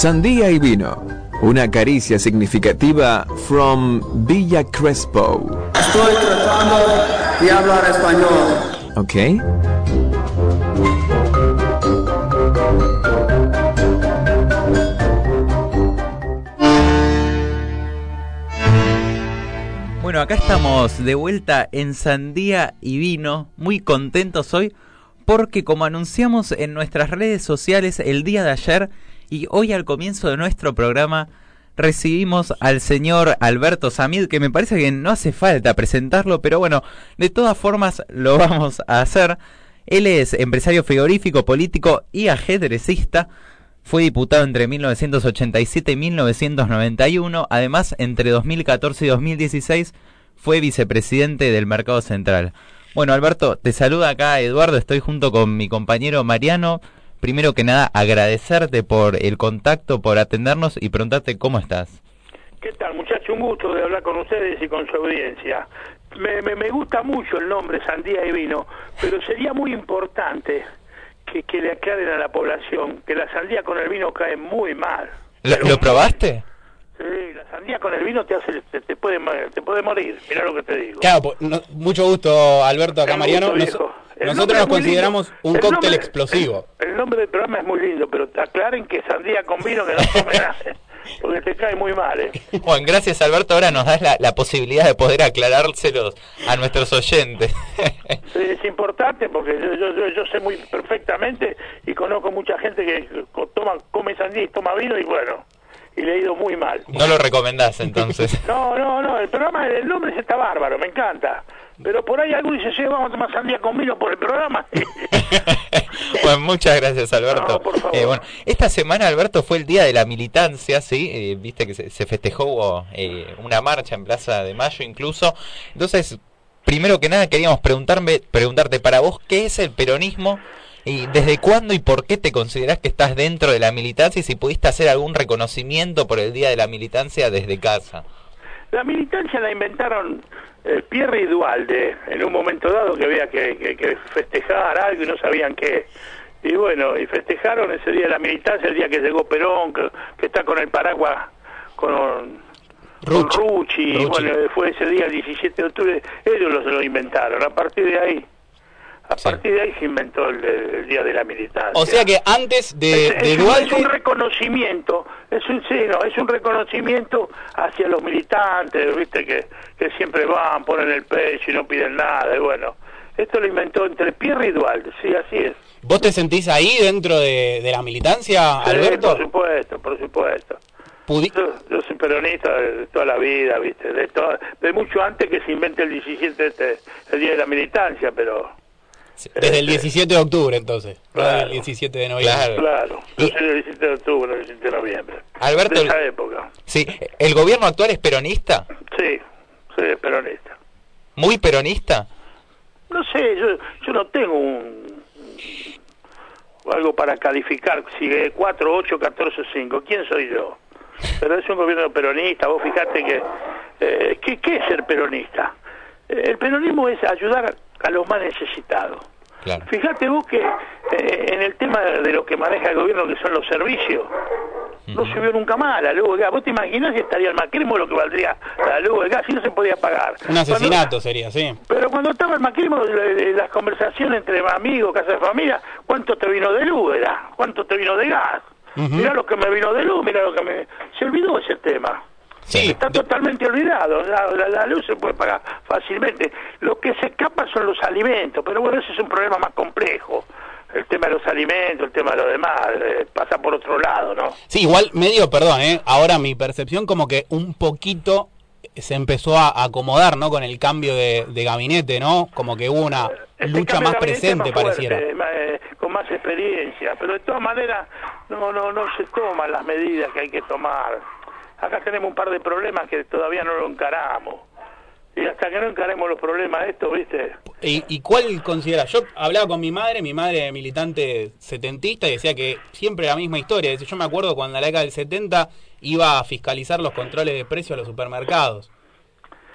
Sandía y vino. Una caricia significativa from Villa Crespo. Estoy tratando de hablar español. Ok. Bueno, acá estamos de vuelta en Sandía y Vino, muy contentos hoy porque como anunciamos en nuestras redes sociales el día de ayer y hoy al comienzo de nuestro programa recibimos al señor Alberto Samid, que me parece que no hace falta presentarlo, pero bueno, de todas formas lo vamos a hacer. Él es empresario frigorífico, político y ajedrecista. Fue diputado entre 1987 y 1991. Además, entre 2014 y 2016 fue vicepresidente del Mercado Central. Bueno, Alberto, te saluda acá Eduardo. Estoy junto con mi compañero Mariano. Primero que nada, agradecerte por el contacto, por atendernos y preguntarte cómo estás. ¿Qué tal, muchacho? Un gusto de hablar con ustedes y con su audiencia. Me, me, me gusta mucho el nombre Sandía y Vino, pero sería muy importante que, que le aclaren a la población que la sandía con el vino cae muy mal. ¿Lo, Pero- lo probaste? Sí, la sandía con el vino te hace te, te puede te puede morir. Mirá lo que te digo. Claro, no- mucho gusto, Alberto, acá Mariano. Nos- nosotros nos consideramos lindo. un El cóctel nombre- explosivo. El, el nombre del programa es muy lindo, pero aclaren que sandía con vino que no nada, porque te cae muy mal, ¿eh? Bueno, gracias Alberto. Ahora nos das la, la posibilidad de poder aclarárselos a nuestros oyentes. Sí, es importante porque yo, yo, yo, yo sé muy perfectamente y conozco mucha gente que toma, come sandía y toma vino y bueno, y le ha ido muy mal. no lo recomendás entonces. No, no, no, el programa, el nombre está bárbaro, me encanta. Pero por ahí alguno dice, sí, vamos a tomar sandía con vino por el programa. bueno, muchas gracias Alberto. No, por favor. Eh, bueno, esta semana Alberto fue el día de la militancia, sí, Eh, viste que se, se festejó eh, una marcha en Plaza de Mayo incluso. Entonces, primero que nada queríamos preguntarme, preguntarte para vos qué es el peronismo y desde cuándo y por qué te considerás que estás dentro de la militancia y si pudiste hacer algún reconocimiento por el día de la militancia desde casa. La militancia la inventaron eh, Pierre y Dualde en un momento dado que había que, que- que festejar algo y no sabían qué. Y bueno, y festejaron ese día de la militancia, el día que llegó Perón, que, que está con el paraguas con, Rucci. Rucci, bueno, fue ese día el 17 de octubre, ellos lo, se lo inventaron. A partir de ahí, a Sí. partir de ahí se inventó el, el día de la militancia. O sea que antes de, Es- de es, un, es un reconocimiento, es un sí, no, es un reconocimiento hacia los militantes, viste que, que siempre van, ponen el pecho y no piden nada, y bueno, esto lo inventó entre Pierre y Dualde, sí, así es. ¿Vos te sentís ahí dentro de, de la militancia, Sí, Alberto? por supuesto, por supuesto. Yo, yo soy peronista de toda la vida, viste, de, de mucho antes que se invente el 17, este, el día de la militancia, pero Desde el 17 de octubre, entonces. no Claro. del 17 de noviembre. Claro. claro, yo soy del 17 de octubre, del 17 de noviembre. Alberto, de el- esa época. Sí, ¿el gobierno actual es peronista? Sí, soy peronista. ¿Muy peronista? No sé, yo, yo no tengo un algo para calificar si es 4, 8, 14, 5. ¿Quién soy yo? Pero es un gobierno peronista. Vos fijate que... Eh, ¿qué, ¿Qué es ser peronista? Eh, el peronismo es ayudar a los más necesitados. Claro. Fíjate vos que eh, en el tema de lo que maneja el gobierno, que son los servicios, no subió nunca más la luz de gas. ¿Vos te imaginás si estaría el macrismo lo que valdría la luz de gas si no se podía pagar? Un asesinato sería, sí. Pero cuando estaba el macrismo, le- le- las conversaciones entre amigos, casa de familia, ¿cuánto te vino de luz era? ¿Cuánto te vino de gas? Mirá lo que me vino de luz, mirá lo que me... Se olvidó ese tema. Sí, Está totalmente olvidado. La, la- la luz se puede pagar fácilmente. Lo que se escapa son los alimentos, pero bueno, ese es un problema más complejo. El tema de los alimentos, el tema de lo demás, eh, pasa por otro lado, ¿no? Sí, igual medio, perdón, ¿eh? ahora mi percepción como que un poquito se empezó a acomodar, ¿no? Con el cambio de, de gabinete, ¿no? Como que hubo una Este lucha más presente, más fuerte, pareciera. más, eh, con más experiencia, pero de todas maneras no, no, no se toman las medidas que hay que tomar. Acá tenemos un par de problemas que todavía no lo encaramos. Y hasta que no encaremos los problemas de esto, ¿viste? ¿Y, y cuál considera? Yo hablaba con mi madre, mi madre militante setentista, y decía que siempre la misma historia. Yo me acuerdo cuando en la década del 70 iba a fiscalizar los controles de precios a los supermercados.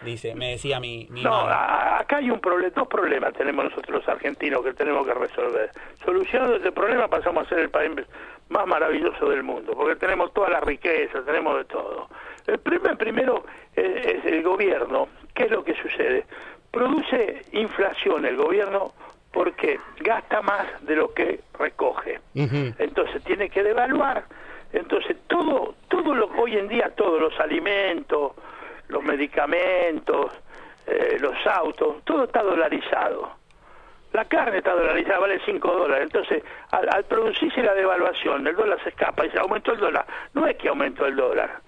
Dice, me decía mi, mi No, a- acá hay un problema, dos problemas tenemos nosotros los argentinos que tenemos que resolver. Solucionando ese problema pasamos a ser el país más maravilloso del mundo, porque tenemos toda la riqueza, tenemos de todo. El primer, primero es, es el gobierno. ¿Qué es lo que sucede? Produce inflación el gobierno porque gasta más de lo que recoge. Entonces tiene que devaluar. Entonces todo, todo lo hoy en día, todos los alimentos, los medicamentos, eh, los autos, todo está dolarizado. La carne está dolarizada, vale 5 dólares. Entonces, al, al producirse la devaluación, el dólar se escapa y se aumentó el dólar. No es que aumentó el dólar,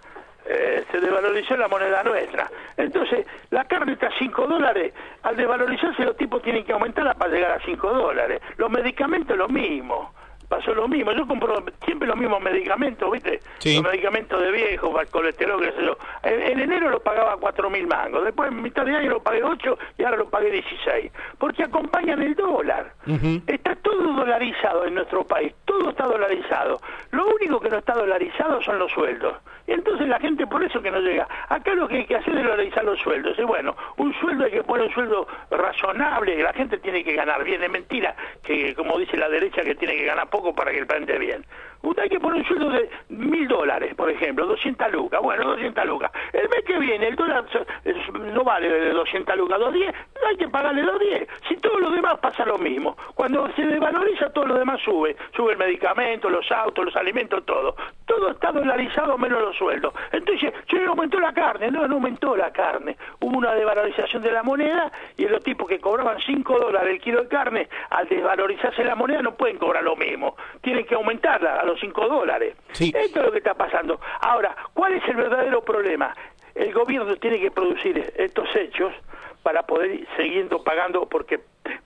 eh, se desvalorizó la moneda nuestra. Entonces, la carne está a 5 dólares. Al desvalorizarse, los tipos tienen que aumentarla para llegar a 5 dólares. Los medicamentos, lo mismo. Pasó lo mismo. Yo compro siempre los mismos medicamentos, ¿viste? Sí. Los medicamentos de viejo, para el colesterol, qué sé yo. En, en enero lo pagaba 4 mil mangos. Después, en mitad de año, lo pagué 8 y ahora lo pagué 16. Porque acompañan el dólar. Está todo dolarizado en nuestro país, todo está dolarizado. Lo único que no está dolarizado son los sueldos. Y entonces la gente por eso que no llega. Acá lo que hay que hacer es dolarizar los sueldos. Y bueno, un sueldo hay que poner un sueldo razonable, que la gente tiene que ganar bien. Es mentira que, como dice la derecha, que tiene que ganar poco para que el ande bien. Usted hay que poner un sueldo de mil dólares, por ejemplo, 200 lucas. Bueno, 200 lucas. El mes que viene el dólar no vale de 200 lucas, 210, hay que pagarle los 10. Si todo lo demás pasa lo mismo. Cuando se desvaloriza, todo lo demás sube. Sube el medicamento, los autos, los alimentos, todo. Todo está dolarizado menos los sueldos. Entonces, se aumentó la carne. No, no aumentó la carne. Hubo una desvalorización de la moneda y los tipos que cobraban 5 dólares el kilo de carne, al desvalorizarse la moneda no pueden cobrar lo mismo. Tienen que aumentarla a los 5 dólares. Sí. Esto es lo que está pasando. Ahora, ¿cuál es el verdadero problema? El gobierno tiene que producir estos hechos para poder ir siguiendo pagando porque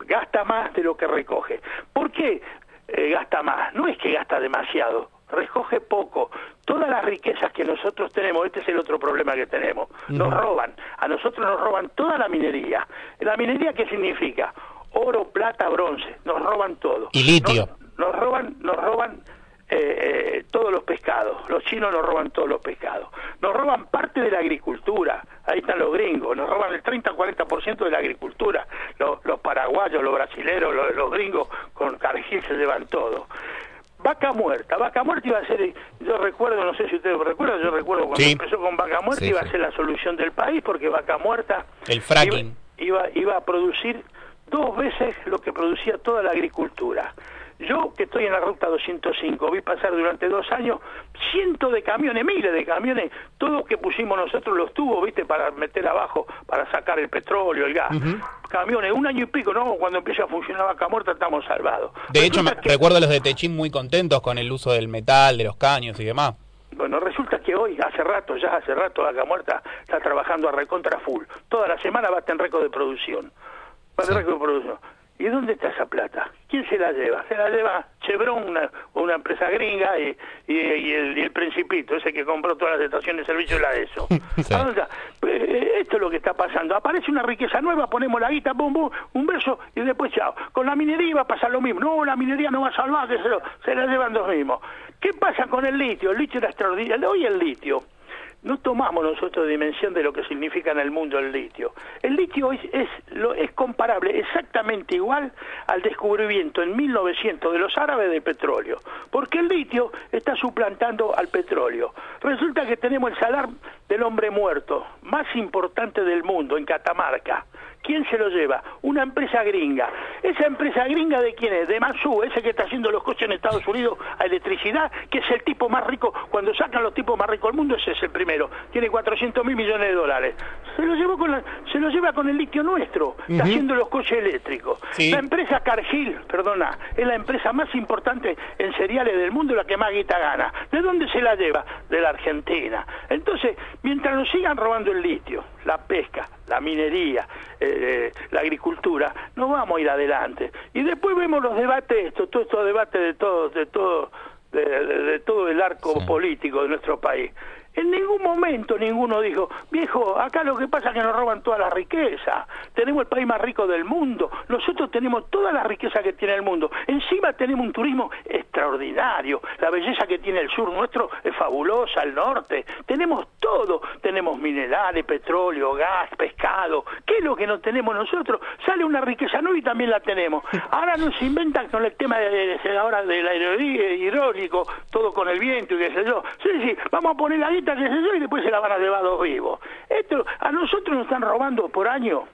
gasta más de lo que recoge. ¿Por qué eh, gasta más? No es que gasta demasiado, recoge poco. Todas las riquezas que nosotros tenemos, este es el otro problema que tenemos, nos roban. A nosotros nos roban toda la minería. ¿La minería qué significa? Oro, plata, bronce. Nos roban todo. Y litio. Nos, nos roban, nos roban eh, eh, todos los pescados. Los chinos nos roban todos los pescados. Nos roban parte de la agricultura. Ahí están los gringos. Nos roban el 30-40% de la agricultura. Los, los paraguayos, los brasileros, los, los gringos con Cargill se llevan todo. Vaca muerta, vaca muerta iba a ser, yo recuerdo, no sé si ustedes recuerdan, yo recuerdo cuando Sí. empezó con vaca muerta Sí, iba sí. a ser la solución del país porque vaca muerta El fracking. iba, iba, iba a producir dos veces lo que producía toda la agricultura. Yo, que estoy en la ruta 205, vi pasar durante dos años cientos de camiones, miles de camiones, todos que pusimos nosotros los tubos, ¿viste? Para meter abajo, para sacar el petróleo, el gas. Camiones, un año y pico, ¿no? Cuando empieza a funcionar Vaca Muerta estamos salvados. De hecho, me, que- recuerdo a los de Techín muy contentos con el uso del metal, de los caños y demás. Bueno, resulta que hoy, hace rato, ya hace rato, Vaca Muerta está trabajando a recontra full. Toda la semana va a estar en récord de producción. Va a tener récord de producción. ¿Y dónde está esa plata? ¿Quién se la lleva? Se la lleva Chevron, una, una empresa gringa, y, y- y el, y el Principito, ese que compró todas las estaciones de servicio de la ESO. Sí. Eh, Esto es lo que está pasando. Aparece una riqueza nueva, ponemos la guita, bum, bum, un verso, y después chao. Con la minería va a pasar lo mismo. No, la minería no va a salvar, que se, lo- se la llevan los mismos. ¿Qué pasa con el litio? El litio era extraordinario. Hoy el litio no tomamos nosotros dimensión de lo que significa en el mundo el litio. El litio es, es, lo, es comparable exactamente igual al descubrimiento en 1900 de los árabes de petróleo, porque el litio está suplantando al petróleo. Resulta que tenemos el salar del hombre muerto más importante del mundo en Catamarca. ¿Quién se lo lleva? Una empresa gringa. ¿Esa empresa gringa de quién es? De Mansú, ese que está haciendo los coches en Estados Unidos a electricidad, que es el tipo más rico. Cuando sacan los tipos más ricos del mundo, ese es el primero. Tiene 400 mil millones de dólares. Se lo, llevó con la- se lo lleva con el litio nuestro. Está haciendo los coches eléctricos. Sí. La empresa Cargill, perdona, es la empresa más importante en cereales del mundo la que más guita gana. ¿De dónde se la lleva? De la Argentina. Entonces, mientras nos sigan robando el litio, la pesca, la minería, eh, la agricultura, no vamos a ir adelante. Y después vemos los debates, estos, todos estos debates de todo, de todo, de, de- de todo el arco Sí. político de nuestro país. En ningún momento ninguno dijo, viejo, acá lo que pasa es que nos roban toda la riqueza, tenemos el país más rico del mundo, nosotros tenemos toda la riqueza que tiene el mundo, encima tenemos un turismo extraordinario. La belleza que tiene el sur nuestro es fabulosa, el norte. Tenemos todo. Tenemos minerales, petróleo, gas, pescado. ¿Qué es lo que no tenemos nosotros? Sale una riqueza nueva y también la tenemos. Ahora nos inventan con el tema de, de ahora del hidráulico, todo con el viento y qué sé yo. Sí, sí, vamos a poner la guita, y después se la van a llevar dos vivos. Esto, a nosotros nos están robando por año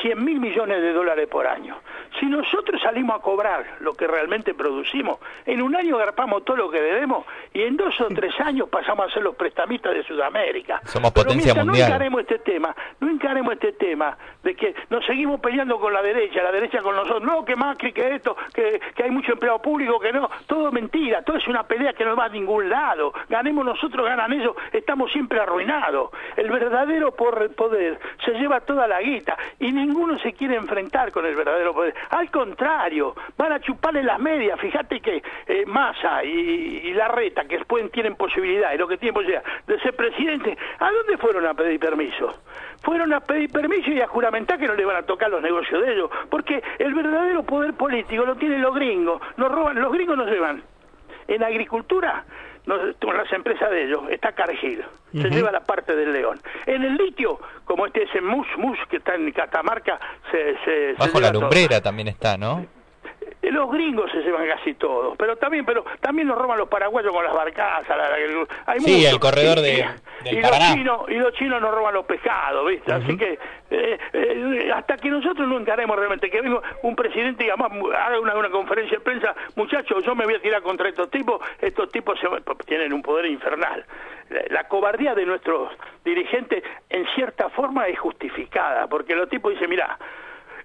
100 mil millones de dólares por año. Si nosotros salimos a cobrar lo que realmente producimos, en un año agarpamos todo lo que debemos y en dos o tres años pasamos a ser los prestamistas de Sudamérica. Somos Pero potencia mientras mundial. No encaremos este tema, este tema de que nos seguimos peleando con la derecha, la derecha con nosotros, no, que Macri, que esto, que, que hay mucho empleado público, que no, todo mentira, todo es una pelea que no va a ningún lado. Ganemos nosotros, ganan ellos, estamos siempre arruinados. El verdadero poder se lleva toda la guita y ninguno se quiere enfrentar con el verdadero poder. Al contrario, van a chuparle las medias. Fíjate que eh, Massa y, y Larreta, que pueden, tienen posibilidad, y lo que tienen posibilidad de ser presidente, ¿a dónde fueron a pedir permiso? Fueron pedir permiso y a juramentar que no le van a tocar los negocios de ellos, porque el verdadero poder político lo tienen los gringos, nos roban, los gringos nos llevan en agricultura, nos- con las empresas de ellos, está Cargill, se lleva la parte del león. En el litio, como este es en Mus, Mus, que está en Catamarca, se, se- se Bajo la todo. lumbrera también está, ¿no? Eh, Los gringos se llevan casi todos, pero también, pero también nos roban los paraguayos con las barcazas. la- la- hay Sí, mucho. el corredor de- y-. Los chinos, y los chinos nos roban los pescados, ¿viste? Así que eh, eh, hasta que nosotros no encaremos realmente, que venga un presidente y además haga una, una conferencia de prensa, muchachos, yo me voy a tirar contra estos tipos, estos tipos se- tienen un poder infernal. La, la cobardía de nuestros dirigentes en cierta forma es justificada, porque los tipos dicen, mira,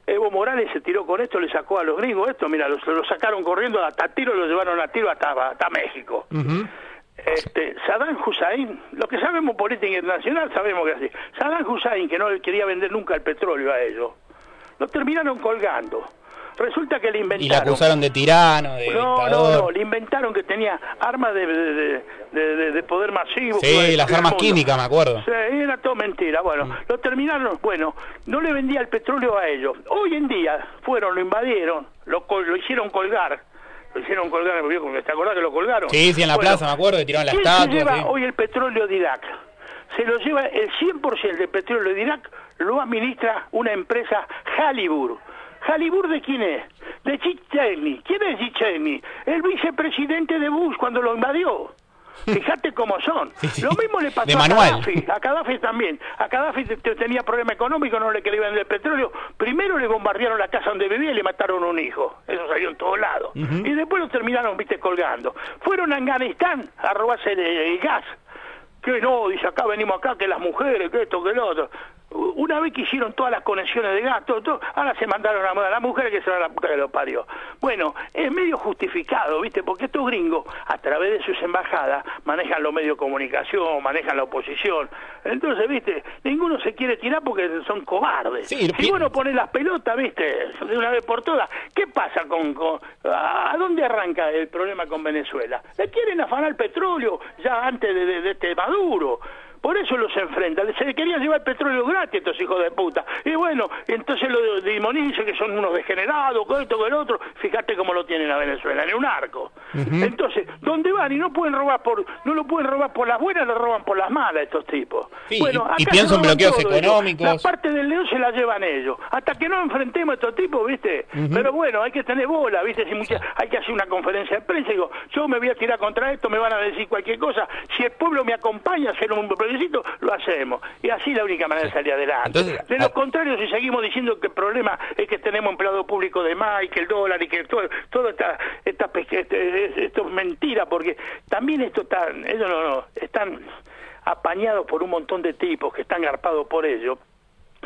Evo Morales se tiró con esto, le sacó a los gringos esto, mira, lo, lo sacaron corriendo hasta tiro, lo llevaron a tiro hasta, hasta México. Este, Saddam Hussein, lo que sabemos política internacional sabemos que es así. Saddam Hussein, que no le quería vender nunca el petróleo a ellos, lo terminaron colgando. Resulta que le inventaron. Y la acusaron de tirano, de No, no, dictador. no, le inventaron que tenía armas de, de, de- de- de- de poder masivo. Sí, destruir las armas químicas, me acuerdo. Sí, era todo mentira. Bueno, Mm. lo terminaron, bueno, no le vendía el petróleo a ellos. Hoy en día fueron, lo invadieron, lo, lo hicieron colgar. Lo hicieron colgar, viejo, ¿te acordás que lo colgaron? Sí, sí, en la plaza, me acuerdo, que tiraron la ¿quién estatua, lleva sí. hoy el petróleo de Irak? Se lo lleva el 100% del petróleo de Irak, lo administra una empresa Halibur. ¿Halibur de quién es? De Chicheni. ¿Quién es Chicheni? El vicepresidente de Bush cuando lo invadió. Fíjate cómo son. sí. Lo mismo le pasó De a. Gaddafi. A Gaddafi también. A Gaddafi te- te- tenía problema económico, no le quería vender el petróleo. Primero le bombardearon la casa donde vivía y le mataron un hijo. Eso salió en todos lados. Y después lo terminaron, viste, colgando. Fueron a Afganistán a robarse el, el gas. Que no, dice acá venimos acá, que las mujeres, que esto, que lo otro. Una vez que hicieron todas las conexiones de gas, todo, todo, ahora se mandaron a a las mujeres que se van a la puta que lo parió. Bueno, es medio justificado, ¿viste? Porque estos gringos, a través de sus embajadas, manejan los medios de comunicación, manejan la oposición. Entonces, ¿viste? Ninguno se quiere tirar porque son cobardes. Sí, si pi- vos no pones las pelotas, ¿viste? De una vez por todas, ¿qué pasa con, con- ¿A dónde arranca el problema con Venezuela? Le quieren afanar el petróleo ya antes de, de- de este Maduro. Por eso los enfrentan. Se le querían llevar petróleo gratis estos hijos de puta. Y bueno, entonces lo demonizan que son unos degenerados, que esto, que el otro. Fíjate cómo lo tienen a Venezuela, en un arco. Entonces, ¿dónde van? Y no pueden robar por, no lo pueden robar por las buenas, lo roban por las malas estos tipos. Sí, y- y acá pienso en bloqueos todo económicos. La parte del león se la llevan ellos. Hasta que no enfrentemos a estos tipos, ¿viste? Pero bueno, hay que tener bola, ¿viste? Si mucha, hay que hacer una conferencia de prensa digo, yo me voy a tirar contra esto, me van a decir cualquier cosa. Si el pueblo me acompaña a hacer un lo hacemos. Y así es la única manera de salir adelante. Entonces, de lo ah- contrario, si seguimos diciendo que el problema es que tenemos empleado público de más y que el dólar y que todo, todo esta, esta, este- esto es mentira, porque también esto está, ellos no, no, están apañados por un montón de tipos que están garpados por ellos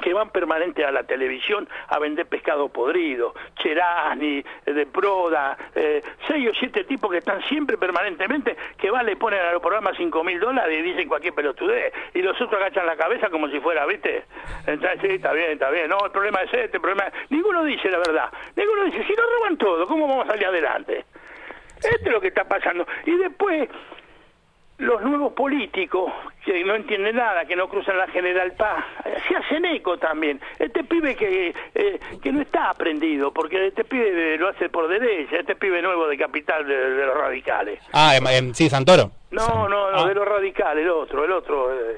que van permanente a la televisión a vender pescado podrido, Cherani, eh, de Proda, eh, seis o siete tipos que están siempre permanentemente, que van, le ponen a los programas cinco mil dólares y dicen cualquier pelotudez, y los otros agachan la cabeza como si fuera, ¿viste? Entonces, sí, está bien, está bien, no, el problema es este, el problema es... Ninguno dice la verdad, ninguno dice, si nos roban todo, ¿cómo vamos a salir adelante? Esto es lo que está pasando. Y después, los nuevos políticos que no entiende nada, que no cruzan la General Paz. Se hacen eco también. Este pibe que, eh, que no está aprendido, porque este pibe lo hace por derecha, este pibe nuevo de capital de, de los radicales. Ah, em, em, sí, Santoro. No, no, no, Ah. de los radicales, el otro, el otro, eh,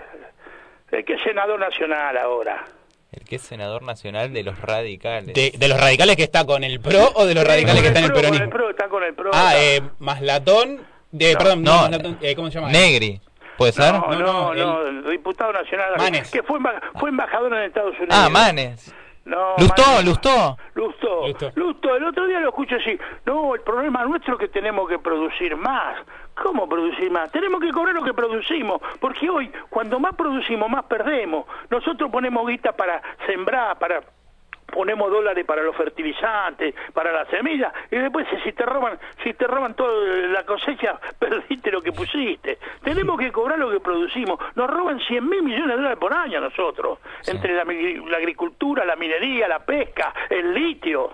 el que es senador nacional ahora. El que es senador nacional de los radicales. De, de los radicales que está con el PRO o de los radicales que están en el PRO, con el PRO, está con el PRO. Ah, eh, Maslatón. De, No, perdón, no, eh, ¿cómo se llama? Negri. ¿Puede ser? No, No, no, no, no, diputado nacional. Manes. Que fue, fue embajador en Estados Unidos. Ah, Manes. No, Lustó, Manes. Lustó. Lustó, Lustó. Lustó. El otro día lo escucho así. No, el problema nuestro es que tenemos que producir más. ¿Cómo producir más? Tenemos que cobrar lo que producimos. Porque hoy, cuando más producimos, más perdemos. Nosotros ponemos guita para sembrar, para ponemos dólares para los fertilizantes, para las semillas, y después si te roban, si te roban toda la cosecha, perdiste lo que pusiste. Tenemos que cobrar lo que producimos. Nos roban 100 mil millones de dólares por año a nosotros, entre la, la agricultura, la minería, la pesca, el litio.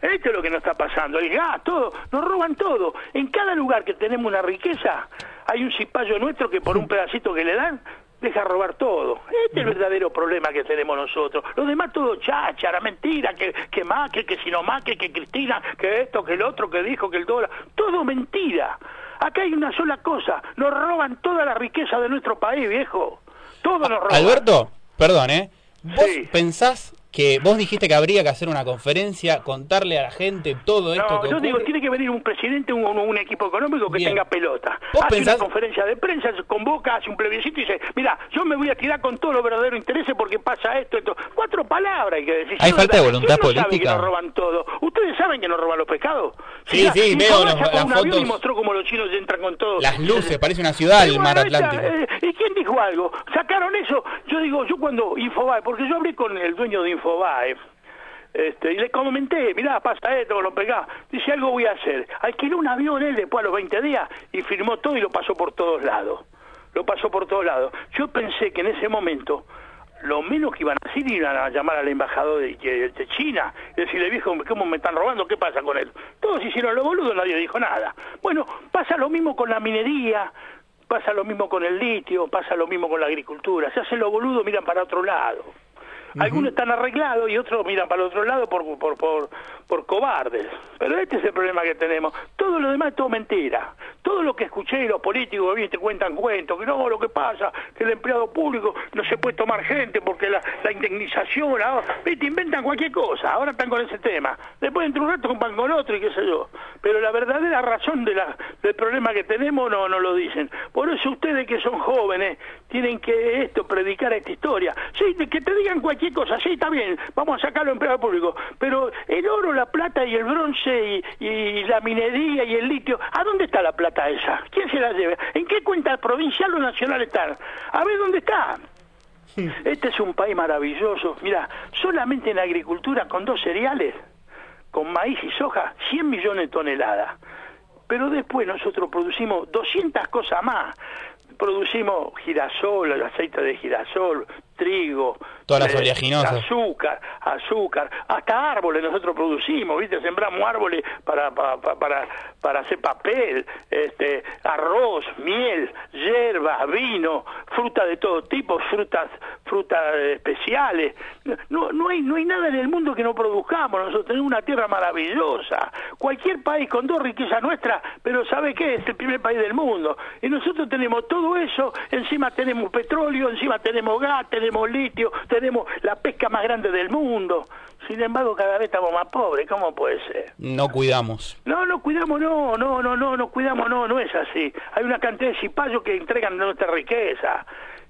Esto es lo que nos está pasando, el gas, todo, nos roban todo. En cada lugar que tenemos una riqueza, hay un cipayo nuestro que por un pedacito que le dan, deja robar todo. Este es el verdadero problema que tenemos nosotros. Lo demás todo cháchara, mentira, que, que Macri, que si no Macri, que Cristina, que esto, que el otro, que dijo, que el dólar. Todo mentira. Acá hay una sola cosa, nos roban toda la riqueza de nuestro país, viejo. Todo nos roban. Alberto, perdón, ¿eh? ¿Vos Sí. pensás que vos dijiste que habría que hacer una conferencia, contarle a la gente todo esto No, que yo digo, tiene que venir un presidente, un, un- equipo económico que Bien. tenga pelota. ¿Vos Hace pensás- una conferencia de prensa, se convoca, hace un plebiscito y dice, mira, yo me voy a tirar con todos los verdaderos intereses porque pasa esto, esto. Cuatro palabras hay que decir. ¿Hay falta de ¿quién voluntad no sabe política? que nos roban todo? ¿Ustedes saben que nos roban los pescados? Sí, sí, si veo los- las un avión y fotos. mostró cómo los chinos entran con todo. Las luces, parece una ciudad el mar Atlántico. eh, ¿Y quién dijo algo? ¿Sacaron eso? Yo digo, yo cuando Infobae, porque yo hablé con el dueño de Infobae, este, y le comenté, mirá, pasa esto, lo pegá. Dice, algo voy a hacer. Alquiló un avión él después a los 20 días y firmó todo y lo pasó por todos lados. Lo pasó por todos lados. Yo pensé que en ese momento lo menos que iban a hacer iban a llamar al embajador de, de- China y decirle, viejo, ¿cómo me están robando? ¿Qué pasa con él? Todos hicieron lo boludo, nadie dijo nada. Bueno, pasa lo mismo con la minería, pasa lo mismo con el litio, pasa lo mismo con la agricultura. Se hacen los boludos, miran para otro lado. Algunos están arreglados y otros miran para el otro lado por, por, por, por cobardes. Pero este es el problema que tenemos. Todo lo demás es todo mentira. Todo lo que escuché, los políticos ¿viste? cuentan cuentos, que no, lo que pasa, que el empleado público no se puede tomar gente porque la, indemnización, ahora, ¿viste? inventan cualquier cosa. Ahora están con ese tema. Después dentro de un rato compran con otro y qué sé yo. Pero la verdadera razón de la, del problema que tenemos no, no lo dicen. Por eso ustedes que son jóvenes tienen que esto, predicar esta historia. Sí, que te digan cualquier cosa, sí, está bien, vamos a sacarlo empleado público. Pero el oro, la plata y el bronce y, y la minería y el litio, ¿a dónde está la plata esa? ¿Quién se la lleva? ¿En qué cuenta provincial o nacional están? A ver dónde está. Este es un país maravilloso. Mira, solamente en agricultura con dos cereales, con maíz y soja, 100 millones de toneladas. Pero después nosotros producimos 200 cosas más. Producimos girasol, el aceite de girasol, trigo, Todas las eh, oleaginosas. azúcar, azúcar, hasta árboles nosotros producimos, ¿viste? Sembramos árboles para, para, para, para hacer papel, este, arroz, miel, hierba, vino, fruta de todo tipo, frutas, frutas eh, especiales. No, no, hay, no hay nada en el mundo que no produzcamos, nosotros tenemos una tierra maravillosa. Cualquier país con dos riquezas nuestras, pero ¿sabe qué? Es el primer país del mundo. Y nosotros tenemos todo eso, encima tenemos petróleo, encima tenemos gas, tenemos litio, tenemos la pesca más grande del mundo. Sin embargo, cada vez estamos más pobres, ¿cómo puede ser? No cuidamos. No, no cuidamos, no, no, no, no, no cuidamos, no, no es así. Hay una cantidad de cipayos que entregan nuestra riqueza.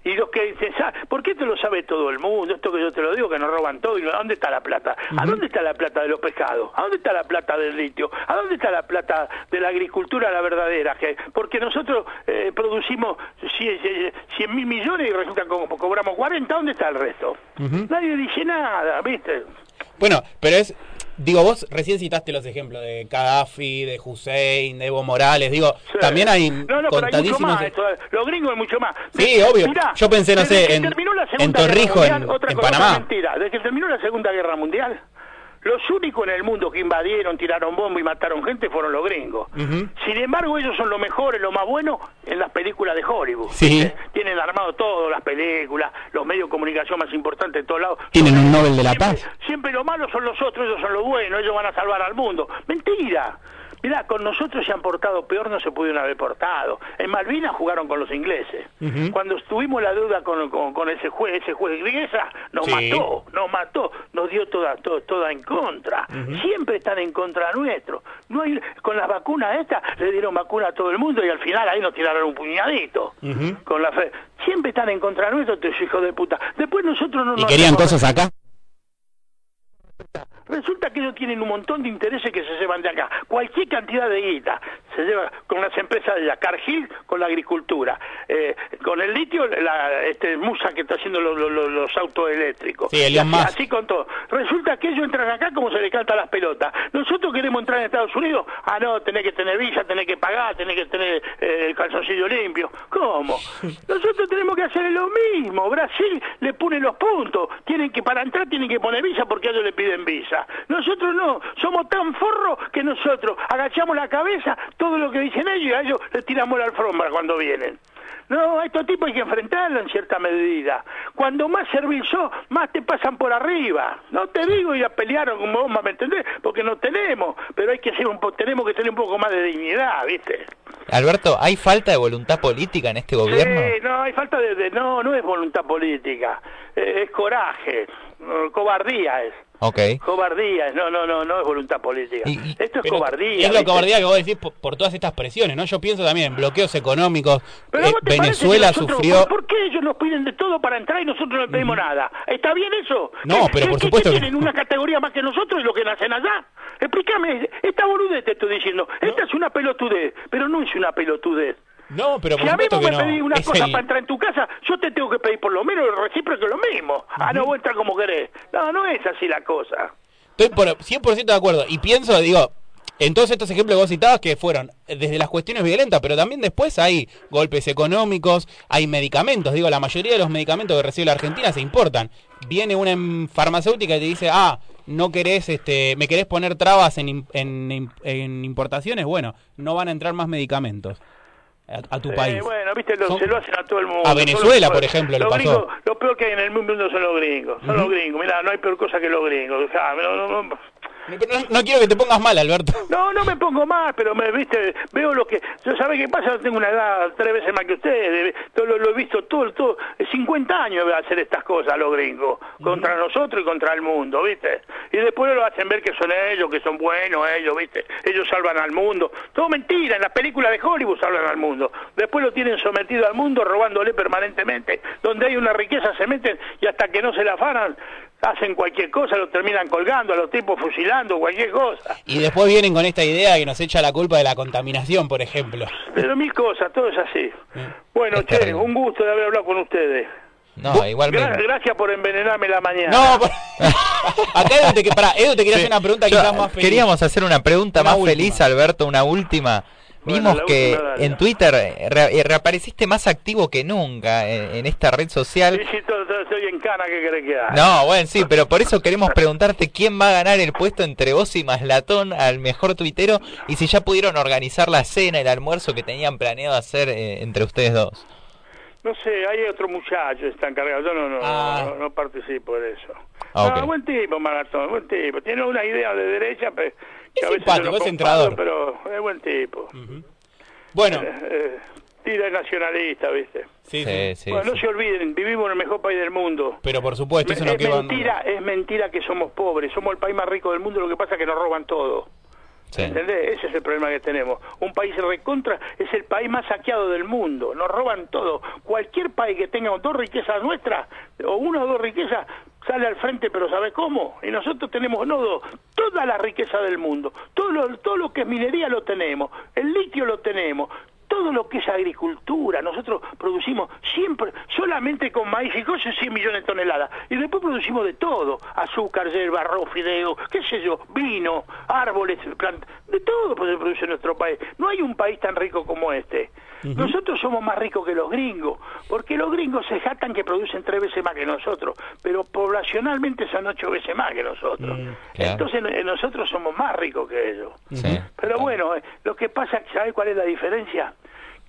Y los que dicen, "Sa- ¿por qué te lo sabe todo el mundo? Esto que yo te lo digo, que nos roban todo. ¿Y ¿A dónde está la plata? ¿A dónde está la plata de los pescados? ¿A dónde está la plata del litio? ¿A dónde está la plata de la agricultura, la verdadera? Que, porque nosotros eh, producimos 100 mil millones y resulta que co- cobramos 40. ¿Dónde está el resto? Nadie dice nada, ¿viste? Bueno, pero es. Digo, vos recién citaste los ejemplos de Gaddafi, de Hussein, de Evo Morales. Digo, Sí. también hay no, no, pero hay mucho contadísimos. más, esto, los gringos hay mucho más. Sí, De- obvio. mirá, Yo pensé, no sé, en- en Torrijos, en- en Panamá. mentira. Desde que terminó la Segunda Guerra Mundial, Los únicos en el mundo que invadieron, tiraron bombas y mataron gente fueron los gringos. Sin embargo, ellos son los mejores, lo más bueno en las películas de Hollywood. Sí. ¿viste? Tienen armado todo, las películas, los medios de comunicación más importantes de todos lados. Tienen un Nobel de la Siempre- Paz. Siempre lo malo son los otros, ellos son los buenos, ellos van a salvar al mundo. Mentira. Mirá, con nosotros se han portado peor, no se pudieron haber portado. En Malvinas jugaron con los ingleses. Cuando estuvimos la deuda con, con, con ese juez, ese juez griesa, nos Sí. mató, nos mató, nos dio toda, to- toda en contra. Siempre están en contra nuestro. No hay, con las vacunas estas, le dieron vacuna a todo el mundo y al final ahí nos tiraron un puñadito. Con la fe. Siempre están en contra nuestro, estos hijos de puta. Después nosotros no ¿Y nos querían cosas acá? Resulta que ellos tienen un montón de intereses que se llevan de acá. Cualquier cantidad de guita se lleva con las empresas de allá. Cargill con la agricultura. Eh, con el litio, la, este Musa que está haciendo los, autos eléctricos. Sí, así, así con todo. Resulta que ellos entran acá como se les canta las pelotas. Nosotros queremos entrar en Estados Unidos. Ah, no, tenés que tener visa, tenés que pagar, tenés que tener eh, el calzoncillo limpio. ¿Cómo? Nosotros tenemos que hacer lo mismo. Brasil le pone los puntos. Tienen que, para entrar tienen que poner visa porque a ellos le piden visa. Nosotros no. Somos tan forros que nosotros agachamos la cabeza, todo lo que dicen ellos y a ellos les tiramos la alfombra cuando vienen. No, a estos tipos hay que enfrentarlo en cierta medida. Cuando más servil sos, más te pasan por arriba. No te digo ir a pelear como vos, ¿me entendés? Porque no tenemos, pero hay que ser un po- tenemos que tener un poco más de dignidad, ¿viste? Alberto, ¿hay falta de voluntad política en este gobierno? Sí, no, hay falta de, de- no, no es voluntad política, eh, es coraje, no, cobardía es. Ok. Cobardía, no, no, no, no es voluntad política. Y- y- Esto es cobardía. Es la cobardía que vos decís por, por todas estas presiones, ¿no? Yo pienso también en bloqueos económicos. Pero Eh, ¿vos te parece Venezuela nosotros- sufrió... ¿por, qué ellos nos piden de todo para entrar y nosotros no pedimos nada? ¿Está bien eso? No, ¿Qué- pero por supuesto que tienen una categoría más que nosotros y lo que nacen allá? Explícame, esta boludez te estoy diciendo. Esta es una pelotudez, pero no es una pelotudez. No, pero por si a mí vos me no. pedís una Es cosa el- para entrar en tu casa, yo te tengo que pedir por lo menos el recíproco lo mismo. Ah, no, vos entras como querés. No, no es así la cosa. Estoy por 100% de acuerdo. Y pienso, digo, en todos estos ejemplos que vos citabas que fueron desde las cuestiones violentas, pero también después hay golpes económicos, hay medicamentos. Digo, la mayoría de los medicamentos que recibe la Argentina se importan. Viene una farmacéutica y te dice, ah, no querés, este, me querés poner trabas en, en, en importaciones. Bueno, no van a entrar más medicamentos a, a tu Eh, país. bueno, viste, lo- Son- se lo hacen a todo el mundo. A Venezuela, los- por ejemplo, los pasó. gringos- lo peor que hay en el mundo son los gringos. Son los gringos. Mira, no hay peor cosa que los gringos. Ah, no, no, no. No, no- no quiero que te pongas mal, Alberto. No, no me pongo más, pero me viste, veo lo que, yo sabe qué pasa, tengo una edad tres veces más que ustedes, todo lo, lo he visto todo, todo, 50 años de hacer estas cosas los gringos, contra nosotros y contra el mundo, viste, y después lo hacen ver que son ellos, que son buenos ellos, viste, ellos salvan al mundo, todo mentira, en las películas de Hollywood salvan al mundo, después lo tienen sometido al mundo robándole permanentemente, donde hay una riqueza se meten y hasta que no se la afanan, hacen cualquier cosa, lo terminan colgando, a los tipos fusilando, cualquier cosa. Y después vienen con esta idea que nos echa la culpa de la contaminación, por ejemplo. Pero mil cosas, todo es así. Bueno, Es che, terrible. un gusto de haber hablado con ustedes. No, Gra- igualmente. gracias por envenenarme la mañana. No, por- acá Edu te, pará, Edu te quería hacer una pregunta Yo- quizás más feliz. Queríamos hacer una pregunta Una más última. feliz, Alberto, una última. Bueno, Vimos la que en Twitter eh, re- eh, reapareciste más activo que nunca en, en esta red Sí, social. sí, todo, todo estoy en cana, ¿qué querés que haga? No, bueno, sí, pero por eso queremos preguntarte quién va a ganar el puesto entre vos y Maslatón al mejor tuitero y si ya pudieron organizar la cena, el almuerzo que tenían planeado hacer eh, entre ustedes dos. No sé, hay otro muchacho que está encargado. Yo no, no, Ah. no, no participo de eso. Ah, ok. No, buen tipo, Maratón, buen tipo. Tiene una idea de derecha, pe- que Es simpático, no es entrador. Pero es buen tipo. Bueno, Eh, eh, tira nacionalista, ¿viste? sí, sí. Sí, sí, bueno, no se olviden, vivimos en el mejor país del mundo. Pero por supuesto, eso no es queda... mentira, es mentira que somos pobres, somos el país más rico del mundo, lo que pasa es que nos roban todo. Sí. ¿Entendés? Ese es el problema que tenemos. Un país recontra es el país más saqueado del mundo. Nos roban todo. Cualquier país que tenga dos riquezas nuestras, o una o dos riquezas, sale al frente, pero ¿sabe cómo? Y nosotros tenemos, no dos, toda la riqueza del mundo. Todo lo, todo lo que es minería lo tenemos. El litio lo tenemos. Todo lo que es agricultura, nosotros producimos siempre, solamente con maíz y cosas, 100 millones de toneladas. Y después producimos de todo, azúcar, yerba, arroz, fideo, qué sé yo, vino, árboles, plant- de todo se produce en nuestro país. No hay un país tan rico como este. Nosotros somos más ricos que los gringos, porque los gringos se jactan que producen tres veces más que nosotros, pero poblacionalmente son ocho veces más que nosotros. Mm, claro. Entonces eh, nosotros somos más ricos que ellos. Sí. Pero bueno, eh, lo que pasa, ¿sabes cuál es la diferencia?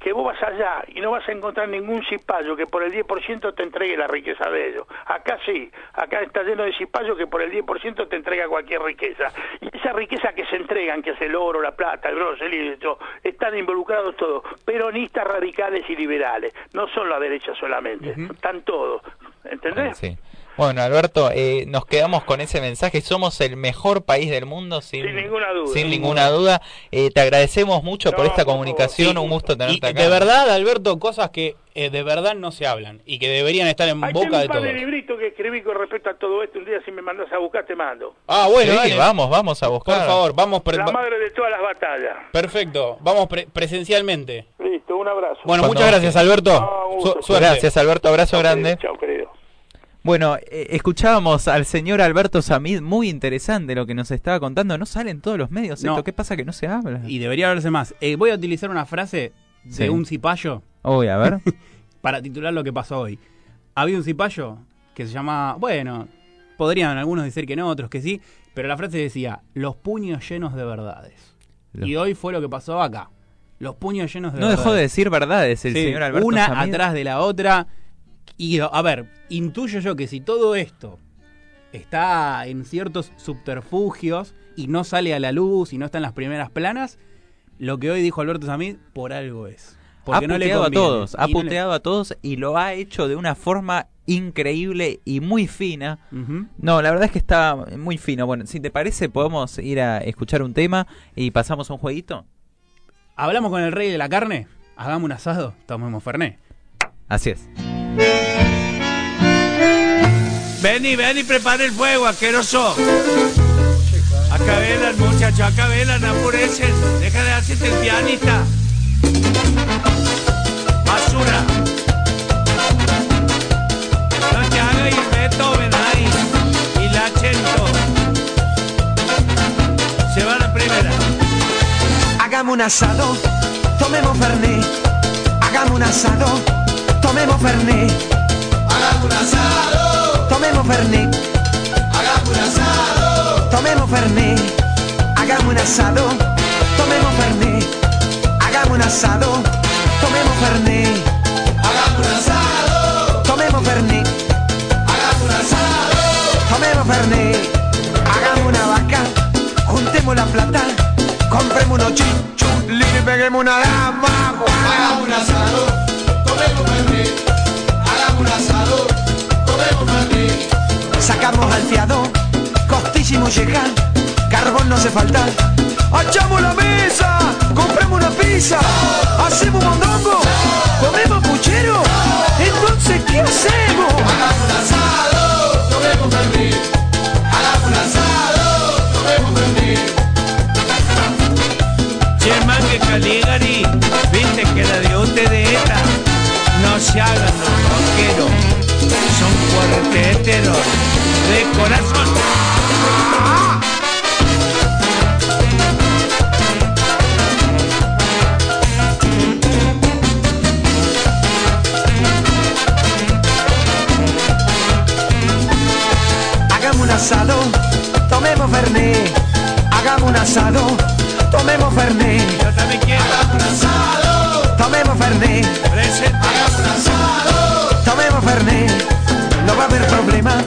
Que vos vas allá y no vas a encontrar ningún cipallo que por el 10% te entregue la riqueza de ellos. Acá sí, acá está lleno de cipallos que por el 10% te entrega cualquier riqueza. Y esa riqueza que se entregan, que es el oro, la plata, el bronce, el hierro, están involucrados todos, peronistas, radicales y liberales. No son la derecha solamente, están todos. ¿Entendés? Sí. Bueno, Alberto, eh, nos quedamos con ese mensaje. Somos el mejor país del mundo, sin, Sin ninguna duda. Sin ninguna duda. Eh, te agradecemos mucho por esta por comunicación. Un gusto Y tenerte acá. de verdad, Alberto, cosas que eh, de verdad no se hablan y que deberían estar en Hay boca de un todos. de libritos que escribí con respecto a todo esto. Un día si me mandas a buscar te mando. Ah, bueno, Sí, dale. vamos, vamos a Por buscar. favor, vamos. pre- La madre de todas las batallas. Perfecto, vamos pre- presencialmente. Listo, un abrazo. Bueno, Cuando- muchas gracias, Alberto. No, un gusto. Su- suerte. Gracias, Alberto. Abrazo grande. Chao, querido. Bueno, eh, escuchábamos al señor Alberto Samid, muy interesante lo que nos estaba contando. No salen todos los medios No. esto. ¿Qué pasa que no se habla? Y debería hablarse más. Eh, voy a utilizar una frase de Sí. un cipayo Uy, a ver. para titular lo que pasó hoy. Había un cipayo que se llama, bueno, podrían algunos decir que no, otros que sí, pero la frase decía, los puños llenos de verdades. Los- Y hoy fue lo que pasó acá. Los puños llenos de No verdades. dejó de decir verdades el Sí, señor Alberto una Samid. atrás de la otra. Y a ver, intuyo yo que si todo esto está en ciertos subterfugios y no sale a la luz y no está en las primeras planas, lo que hoy dijo Alberto Samid por algo es. ha Porque no le puteado a conviene. todos, ha no le- puteado a todos y lo ha hecho de una forma increíble y muy fina. No, la verdad es que está muy fino. Bueno, si te parece, podemos ir a escuchar un tema y pasamos un jueguito. Hablamos con el rey de la carne, hagamos un asado, tomemos Fernet. Así es. Ven y ven y prepara el fuego, asqueroso. Acá velan, muchachos, acá velan, apurecen. Deja de hacerte el pianista. Basura. No te hagas ir Beethoven ahí. Y la Chento. Se va la primera. Hagamos un asado, tomemos Fernet. Hagamos un asado, tomemos Fernet. Hagamos un asado, tomemos Fernet. Hagamos un asado, tomemos Fernet. Hagamos un asado, tomemos Fernet. Hagamos un asado, tomemos Fernet. Hagamos un asado, tomemos Fernet. Hagamos un asado, tomemos Fernet. Hagamos una vaca, juntemos la plata, compremos unos chinchulis y peguemos una dama. Hagamos un asado, tomemos Fernet. Molleja, carbón no hace falta. ¡Echamos la mesa! ¡Compremos una pizza! ¡Hacemos mondongo! ¿Comemos puchero? Entonces, ¿qué hacemos? Hagamos un asado, tomemos Fernet. Hagamos un asado, tomemos Fernet. Che, man, que Caligari, viste que la de esta no se hagan los rockeros, son cuarteteros de corazón. Hagamos un asado, tomemos Fernet. Hagamos un asado, tomemos Fernet. Yo también quiero. un asado, tomemos. Presente. Hagamos un asado, tomemos Fernet. No va a haber problema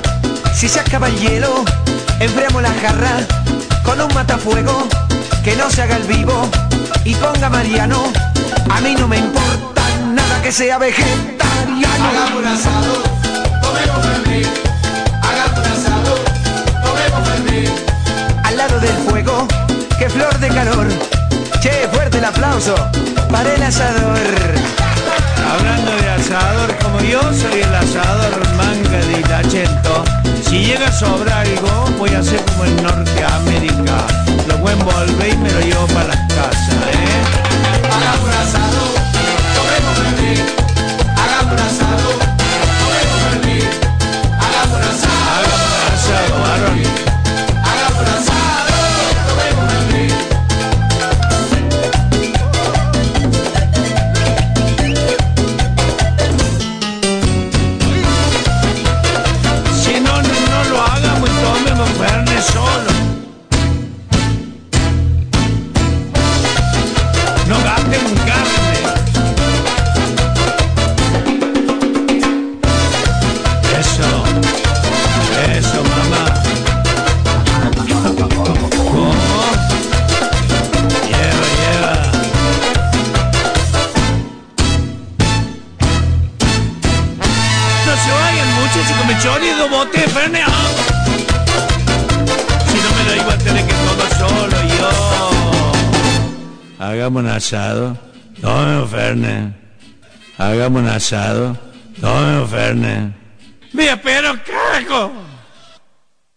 si se acaba el hielo. Enfriamos la jarra con un matafuego que no se haga el vivo y ponga Mariano. A mí no me importa nada que sea vegetariano. Hagamos un asado, tomemos Fernet. Hagamos un asado, tomemos Fernet. Al lado del fuego, que flor de calor. Che, fuerte el aplauso para el asador. Hablando de asador, como yo soy el asador manga de Ilachento, si llega a sobrar algo, voy a hacer como en Norteamérica. Lo voy a envolver y me lo llevo para las casas, ¿eh? Hagamos un asado, tomemos un asado, asado. Fernet. Mira, pero cago.